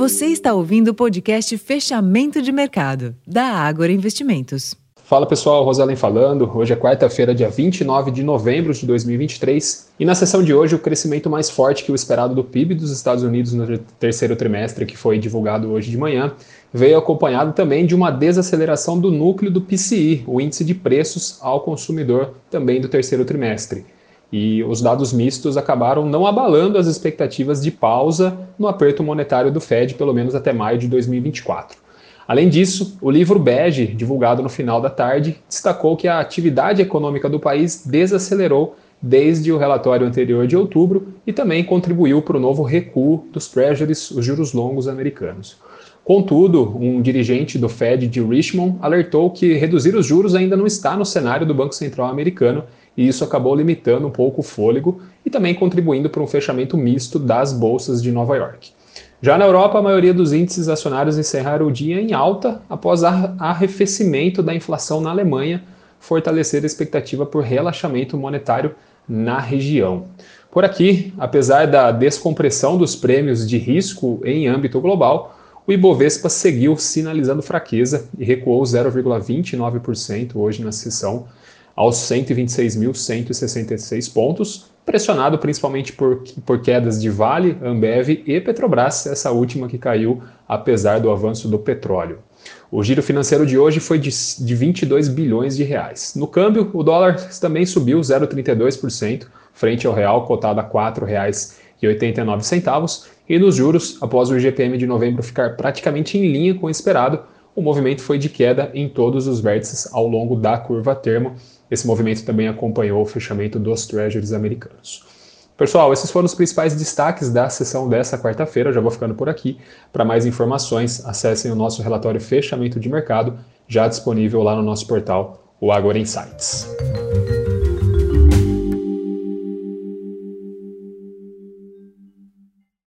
Você está ouvindo o podcast Fechamento de Mercado, da Ágora Investimentos. Fala pessoal, Rosalen falando. Hoje é quarta-feira, dia 29 de novembro de 2023. E na sessão de hoje, o crescimento mais forte que o esperado do PIB dos Estados Unidos no terceiro trimestre, que foi divulgado hoje de manhã, veio acompanhado também de uma desaceleração do núcleo do PCI, o índice de preços ao consumidor, também do terceiro trimestre. E os dados mistos acabaram não abalando as expectativas de pausa no aperto monetário do Fed, pelo menos até maio de 2024. Além disso, o livro Bege, divulgado no final da tarde, destacou que a atividade econômica do país desacelerou desde o relatório anterior de outubro e também contribuiu para o novo recuo dos treasuries, os juros longos americanos. Contudo, um dirigente do Fed de Richmond alertou que reduzir os juros ainda não está no cenário do Banco Central americano e isso acabou limitando um pouco o fôlego e também contribuindo para um fechamento misto das bolsas de Nova York. Já na Europa, a maioria dos índices acionários encerraram o dia em alta após arrefecimento da inflação na Alemanha fortalecer a expectativa por relaxamento monetário na região. Por aqui, apesar da descompressão dos prêmios de risco em âmbito global, o Ibovespa seguiu sinalizando fraqueza e recuou 0,29% hoje na sessão aos 126.166 pontos, pressionado principalmente por, por quedas de Vale, Ambev e Petrobras, essa última que caiu apesar do avanço do petróleo. O giro financeiro de hoje foi de, de 22 bilhões de reais. No câmbio, o dólar também subiu 0,32%, frente ao real cotado a R$ 4,89, e nos juros, após o IGPM de novembro ficar praticamente em linha com o esperado, o movimento foi de queda em todos os vértices ao longo da curva termo. Esse movimento também acompanhou o fechamento dos treasuries americanos. Pessoal, esses foram os principais destaques da sessão dessa quarta-feira. Já vou ficando por aqui. Para mais informações, acessem o nosso relatório Fechamento de Mercado, já disponível lá no nosso portal, o Agora Insights.